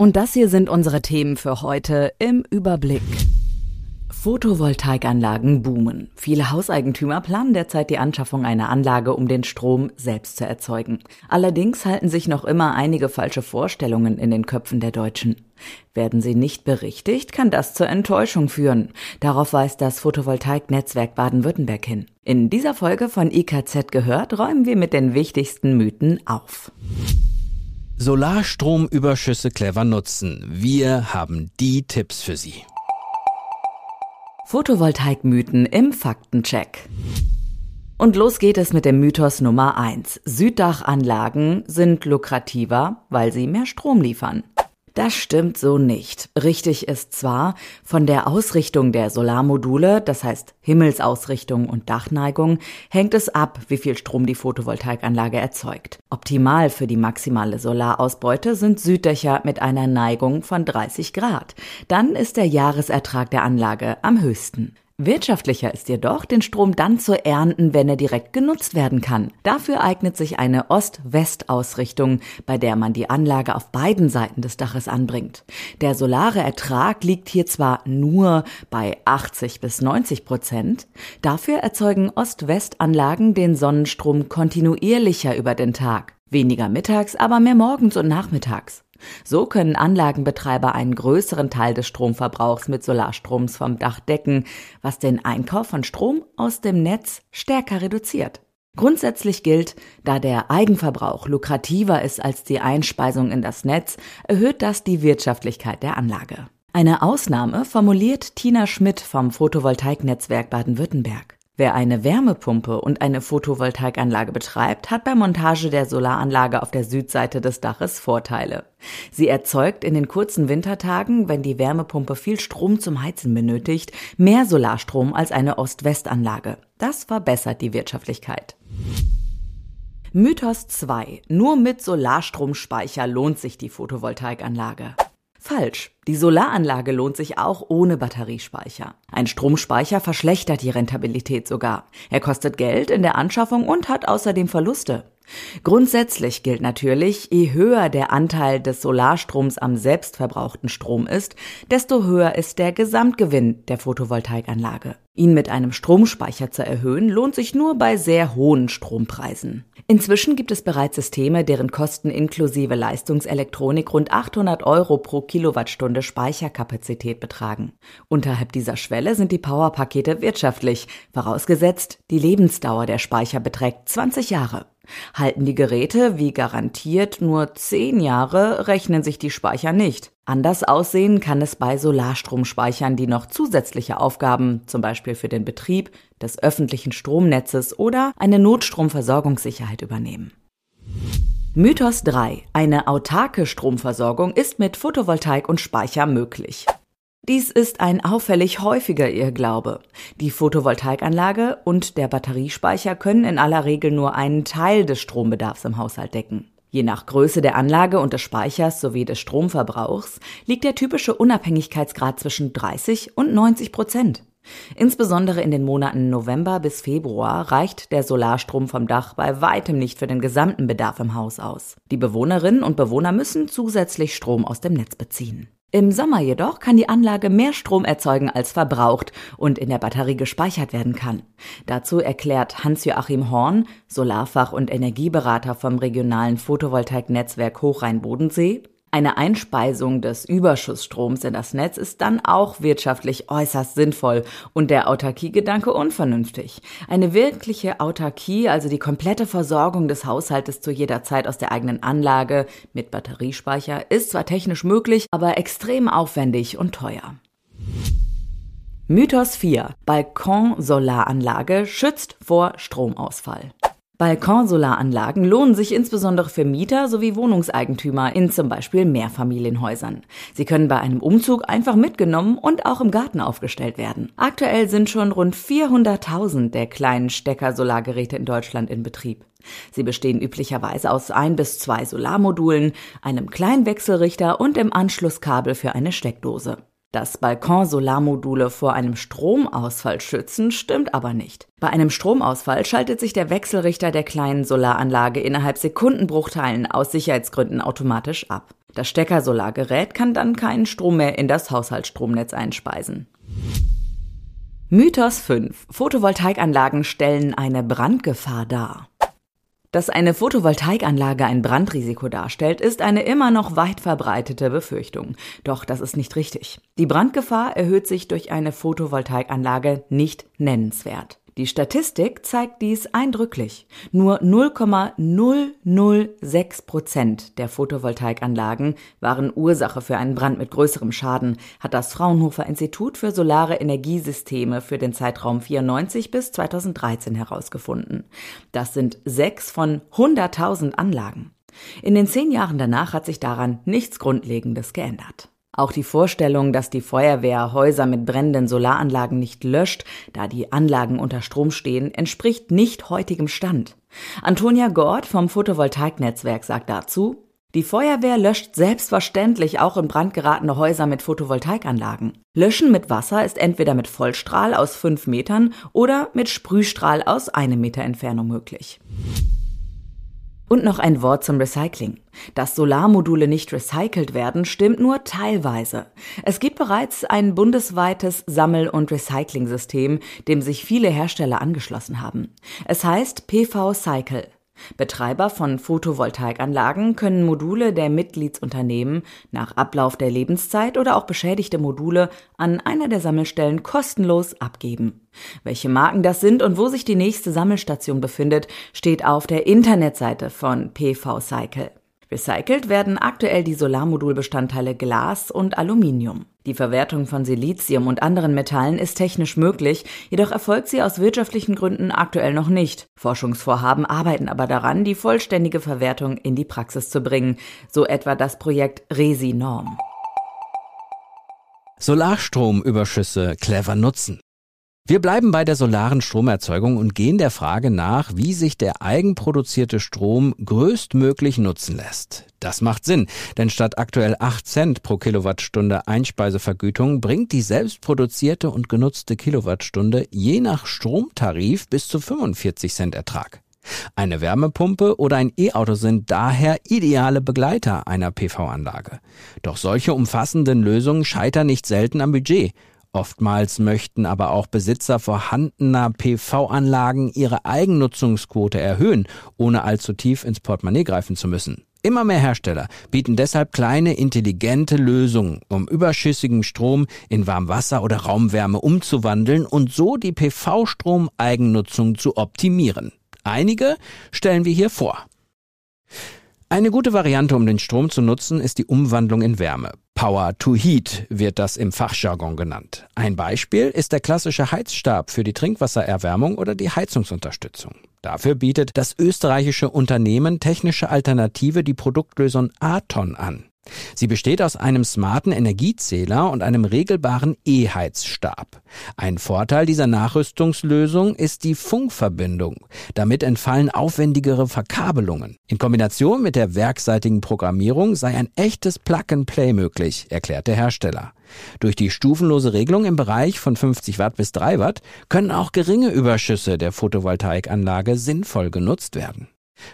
Und das hier sind unsere Themen für heute im Überblick. Photovoltaikanlagen boomen. Viele Hauseigentümer planen derzeit die Anschaffung einer Anlage, um den Strom selbst zu erzeugen. Allerdings halten sich noch immer einige falsche Vorstellungen in den Köpfen der Deutschen. Werden sie nicht berichtigt, kann das zur Enttäuschung führen. Darauf weist das Photovoltaiknetzwerk Baden-Württemberg hin. In dieser Folge von IKZ gehört, räumen wir mit den wichtigsten Mythen auf. Solarstromüberschüsse clever nutzen. Wir haben die Tipps für Sie. Photovoltaikmythen im Faktencheck. Und los geht es mit dem Mythos Nummer 1. Süddachanlagen sind lukrativer, weil sie mehr Strom liefern. Das stimmt so nicht. Richtig ist zwar, von der Ausrichtung der Solarmodule, das heißt Himmelsausrichtung und Dachneigung, hängt es ab, wie viel Strom die Photovoltaikanlage erzeugt. Optimal für die maximale Solarausbeute sind Süddächer mit einer Neigung von 30 Grad. Dann ist der Jahresertrag der Anlage am höchsten. Wirtschaftlicher ist jedoch, den Strom dann zu ernten, wenn er direkt genutzt werden kann. Dafür eignet sich eine Ost-West-Ausrichtung, bei der man die Anlage auf beiden Seiten des Daches anbringt. Der solare Ertrag liegt hier zwar nur bei 80 bis 90 Prozent, dafür erzeugen Ost-West-Anlagen den Sonnenstrom kontinuierlicher über den Tag. Weniger mittags, aber mehr morgens und nachmittags. So können Anlagenbetreiber einen größeren Teil des Stromverbrauchs mit Solarstroms vom Dach decken, was den Einkauf von Strom aus dem Netz stärker reduziert. Grundsätzlich gilt, da der Eigenverbrauch lukrativer ist als die Einspeisung in das Netz, erhöht das die Wirtschaftlichkeit der Anlage. Eine Ausnahme formuliert Tina Schmidt vom Photovoltaiknetzwerk Baden-Württemberg. Wer eine Wärmepumpe und eine Photovoltaikanlage betreibt, hat bei Montage der Solaranlage auf der Südseite des Daches Vorteile. Sie erzeugt in den kurzen Wintertagen, wenn die Wärmepumpe viel Strom zum Heizen benötigt, mehr Solarstrom als eine Ost-West-Anlage. Das verbessert die Wirtschaftlichkeit. Mythos 2. Nur mit Solarstromspeicher lohnt sich die Photovoltaikanlage. Falsch. Die Solaranlage lohnt sich auch ohne Batteriespeicher. Ein Stromspeicher verschlechtert die Rentabilität sogar. Er kostet Geld in der Anschaffung und hat außerdem Verluste. Grundsätzlich gilt natürlich, je höher der Anteil des Solarstroms am selbstverbrauchten Strom ist, desto höher ist der Gesamtgewinn der Photovoltaikanlage. Ihn mit einem Stromspeicher zu erhöhen, lohnt sich nur bei sehr hohen Strompreisen. Inzwischen gibt es bereits Systeme, deren Kosten inklusive Leistungselektronik rund 800 Euro pro Kilowattstunde Speicherkapazität betragen. Unterhalb dieser Schwelle sind die Powerpakete wirtschaftlich, vorausgesetzt, die Lebensdauer der Speicher beträgt 20 Jahre. Halten die Geräte wie garantiert nur 10 Jahre, rechnen sich die Speicher nicht. Anders aussehen kann es bei Solarstromspeichern, die noch zusätzliche Aufgaben, zum Beispiel für den Betrieb des öffentlichen Stromnetzes oder eine Notstromversorgungssicherheit übernehmen. Mythos 3. Eine autarke Stromversorgung ist mit Photovoltaik und Speicher möglich. Dies ist ein auffällig häufiger Irrglaube. Die Photovoltaikanlage und der Batteriespeicher können in aller Regel nur einen Teil des Strombedarfs im Haushalt decken. Je nach Größe der Anlage und des Speichers sowie des Stromverbrauchs liegt der typische Unabhängigkeitsgrad zwischen 30 und 90 Prozent. Insbesondere in den Monaten November bis Februar reicht der Solarstrom vom Dach bei weitem nicht für den gesamten Bedarf im Haus aus. Die Bewohnerinnen und Bewohner müssen zusätzlich Strom aus dem Netz beziehen. Im Sommer jedoch kann die Anlage mehr Strom erzeugen als verbraucht und in der Batterie gespeichert werden kann. Dazu erklärt Hans-Joachim Horn, Solarfach- und Energieberater vom regionalen Photovoltaiknetzwerk Hochrhein-Bodensee, Eine Einspeisung des Überschussstroms in das Netz ist dann auch wirtschaftlich äußerst sinnvoll und der Autarkiegedanke unvernünftig. Eine wirkliche Autarkie, also die komplette Versorgung des Haushaltes zu jeder Zeit aus der eigenen Anlage mit Batteriespeicher, ist zwar technisch möglich, aber extrem aufwendig und teuer. Mythos 4. Balkonsolaranlage schützt vor Stromausfall. Balkonsolaranlagen lohnen sich insbesondere für Mieter sowie Wohnungseigentümer in zum Beispiel Mehrfamilienhäusern. Sie können bei einem Umzug einfach mitgenommen und auch im Garten aufgestellt werden. Aktuell sind schon rund 400.000 der kleinen Stecker-Solargeräte in Deutschland in Betrieb. Sie bestehen üblicherweise aus ein bis zwei Solarmodulen, einem kleinen Wechselrichter und im Anschlusskabel für eine Steckdose. Dass Balkonsolarmodule vor einem Stromausfall schützen, stimmt aber nicht. Bei einem Stromausfall schaltet sich der Wechselrichter der kleinen Solaranlage innerhalb Sekundenbruchteilen aus Sicherheitsgründen automatisch ab. Das Steckersolargerät kann dann keinen Strom mehr in das Haushaltsstromnetz einspeisen. Mythos 5. Photovoltaikanlagen stellen eine Brandgefahr dar. Dass eine Photovoltaikanlage ein Brandrisiko darstellt, ist eine immer noch weit verbreitete Befürchtung. Doch das ist nicht richtig. Die Brandgefahr erhöht sich durch eine Photovoltaikanlage nicht nennenswert. Die Statistik zeigt dies eindrücklich. Nur 0,006 Prozent der Photovoltaikanlagen waren Ursache für einen Brand mit größerem Schaden, hat das Fraunhofer Institut für Solare Energiesysteme für den Zeitraum 94 bis 2013 herausgefunden. Das sind sechs von 100.000 Anlagen. In den zehn Jahren danach hat sich daran nichts Grundlegendes geändert. Auch die Vorstellung, dass die Feuerwehr Häuser mit brennenden Solaranlagen nicht löscht, da die Anlagen unter Strom stehen, entspricht nicht heutigem Stand. Antonia Gord vom Photovoltaiknetzwerk sagt dazu, die Feuerwehr löscht selbstverständlich auch in Brand geratene Häuser mit Photovoltaikanlagen. Löschen mit Wasser ist entweder mit Vollstrahl aus fünf Metern oder mit Sprühstrahl aus einem Meter Entfernung möglich. Und noch ein Wort zum Recycling. Dass Solarmodule nicht recycelt werden, stimmt nur teilweise. Es gibt bereits ein bundesweites Sammel- und Recycling-System, dem sich viele Hersteller angeschlossen haben. Es heißt PV Cycle. Betreiber von Photovoltaikanlagen können Module der Mitgliedsunternehmen nach Ablauf der Lebenszeit oder auch beschädigte Module an einer der Sammelstellen kostenlos abgeben. Welche Marken das sind und wo sich die nächste Sammelstation befindet, steht auf der Internetseite von PV Cycle. Recycelt werden aktuell die Solarmodulbestandteile Glas und Aluminium. Die Verwertung von Silizium und anderen Metallen ist technisch möglich, jedoch erfolgt sie aus wirtschaftlichen Gründen aktuell noch nicht. Forschungsvorhaben arbeiten aber daran, die vollständige Verwertung in die Praxis zu bringen, so etwa das Projekt Resi-Norm. Solarstromüberschüsse clever nutzen. Wir bleiben bei der solaren Stromerzeugung und gehen der Frage nach, wie sich der eigenproduzierte Strom größtmöglich nutzen lässt. Das macht Sinn, denn statt aktuell 8 Cent pro Kilowattstunde Einspeisevergütung bringt die selbstproduzierte und genutzte Kilowattstunde je nach Stromtarif bis zu 45 Cent Ertrag. Eine Wärmepumpe oder ein E-Auto sind daher ideale Begleiter einer PV-Anlage. Doch solche umfassenden Lösungen scheitern nicht selten am Budget. Oftmals möchten aber auch Besitzer vorhandener PV-Anlagen ihre Eigennutzungsquote erhöhen, ohne allzu tief ins Portemonnaie greifen zu müssen. Immer mehr Hersteller bieten deshalb kleine intelligente Lösungen, um überschüssigen Strom in Warmwasser oder Raumwärme umzuwandeln und so die PV-Strom-Eigennutzung zu optimieren. Einige stellen wir hier vor. Eine gute Variante, um den Strom zu nutzen, ist die Umwandlung in Wärme. Power to Heat wird das im Fachjargon genannt. Ein Beispiel ist der klassische Heizstab für die Trinkwassererwärmung oder die Heizungsunterstützung. Dafür bietet das österreichische Unternehmen Technische Alternative die Produktlösung Aton an. Sie besteht aus einem smarten Energiezähler und einem regelbaren E-Heizstab. Ein Vorteil dieser Nachrüstungslösung ist die Funkverbindung. Damit entfallen aufwendigere Verkabelungen. In Kombination mit der werkseitigen Programmierung sei ein echtes Plug-and-Play möglich, erklärt der Hersteller. Durch die stufenlose Regelung im Bereich von 50 Watt bis 3 Watt können auch geringe Überschüsse der Photovoltaikanlage sinnvoll genutzt werden.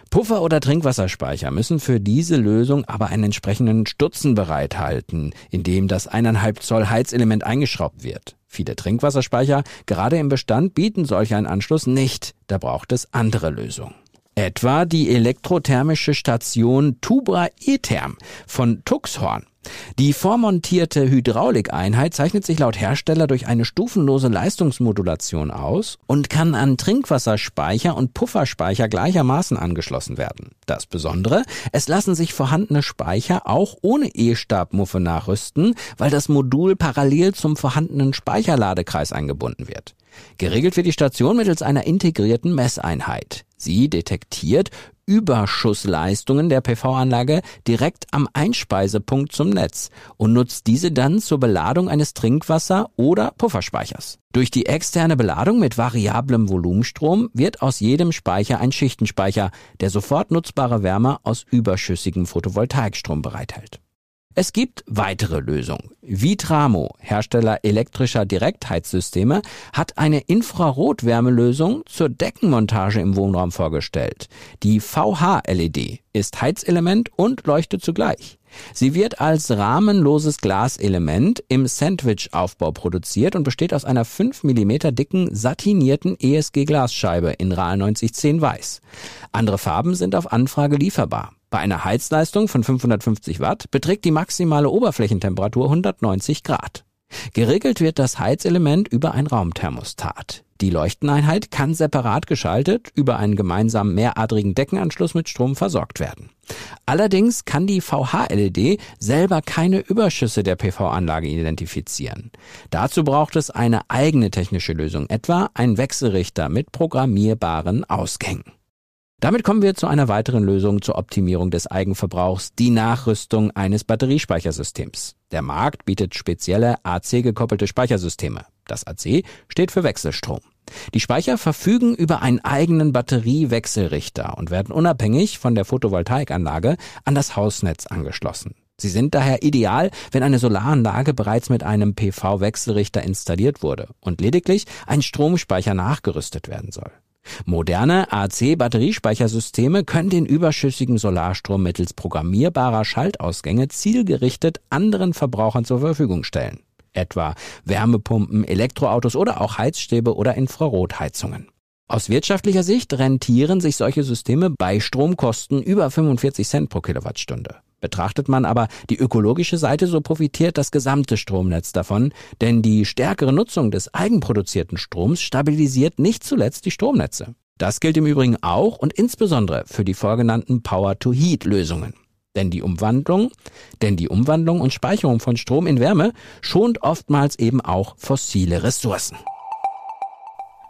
Puffer oder Trinkwasserspeicher müssen für diese Lösung aber einen entsprechenden Stutzen bereithalten, in dem das 1,5 Zoll Heizelement eingeschraubt wird. Viele Trinkwasserspeicher, gerade im Bestand, bieten solch einen Anschluss nicht. Da braucht es andere Lösungen. Etwa die elektrothermische Station Tubra E-Therm von Tuxhorn. Die vormontierte Hydraulikeinheit zeichnet sich laut Hersteller durch eine stufenlose Leistungsmodulation aus und kann an Trinkwasserspeicher und Pufferspeicher gleichermaßen angeschlossen werden. Das Besondere, es lassen sich vorhandene Speicher auch ohne E-Stabmuffe nachrüsten, weil das Modul parallel zum vorhandenen Speicherladekreis eingebunden wird. Geregelt wird die Station mittels einer integrierten Messeinheit. Sie detektiert Überschussleistungen der PV-Anlage direkt am Einspeisepunkt zum Netz und nutzt diese dann zur Beladung eines Trinkwasser- oder Pufferspeichers. Durch die externe Beladung mit variablem Volumenstrom wird aus jedem Speicher ein Schichtenspeicher, der sofort nutzbare Wärme aus überschüssigem Photovoltaikstrom bereithält. Es gibt weitere Lösungen. Vitramo, Hersteller elektrischer Direktheizsysteme, hat eine Infrarotwärmelösung zur Deckenmontage im Wohnraum vorgestellt. Die VH-LED ist Heizelement und leuchtet zugleich. Sie wird als rahmenloses Glaselement im Sandwich-Aufbau produziert und besteht aus einer 5 mm dicken satinierten ESG-Glasscheibe in RAL 9010 weiß. Andere Farben sind auf Anfrage lieferbar. Bei einer Heizleistung von 550 Watt beträgt die maximale Oberflächentemperatur 190 Grad. Geregelt wird das Heizelement über ein Raumthermostat. Die Leuchteneinheit kann separat geschaltet über einen gemeinsamen mehradrigen Deckenanschluss mit Strom versorgt werden. Allerdings kann die VH-LED selber keine Überschüsse der PV-Anlage identifizieren. Dazu braucht es eine eigene technische Lösung, etwa ein Wechselrichter mit programmierbaren Ausgängen. Damit kommen wir zu einer weiteren Lösung zur Optimierung des Eigenverbrauchs, die Nachrüstung eines Batteriespeichersystems. Der Markt bietet spezielle AC-gekoppelte Speichersysteme. Das AC steht für Wechselstrom. Die Speicher verfügen über einen eigenen Batteriewechselrichter und werden unabhängig von der Photovoltaikanlage an das Hausnetz angeschlossen. Sie sind daher ideal, wenn eine Solaranlage bereits mit einem PV-Wechselrichter installiert wurde und lediglich ein Stromspeicher nachgerüstet werden soll. Moderne AC-Batteriespeichersysteme können den überschüssigen Solarstrom mittels programmierbarer Schaltausgänge zielgerichtet anderen Verbrauchern zur Verfügung stellen. Etwa Wärmepumpen, Elektroautos oder auch Heizstäbe oder Infrarotheizungen. Aus wirtschaftlicher Sicht rentieren sich solche Systeme bei Stromkosten über 45 Cent pro Kilowattstunde. Betrachtet man aber die ökologische Seite, so profitiert das gesamte Stromnetz davon, denn die stärkere Nutzung des eigenproduzierten Stroms stabilisiert nicht zuletzt die Stromnetze. Das gilt im Übrigen auch und insbesondere für die vorgenannten Power-to-Heat-Lösungen. Denn die Umwandlung, denn die Umwandlung und Speicherung von Strom in Wärme schont oftmals eben auch fossile Ressourcen.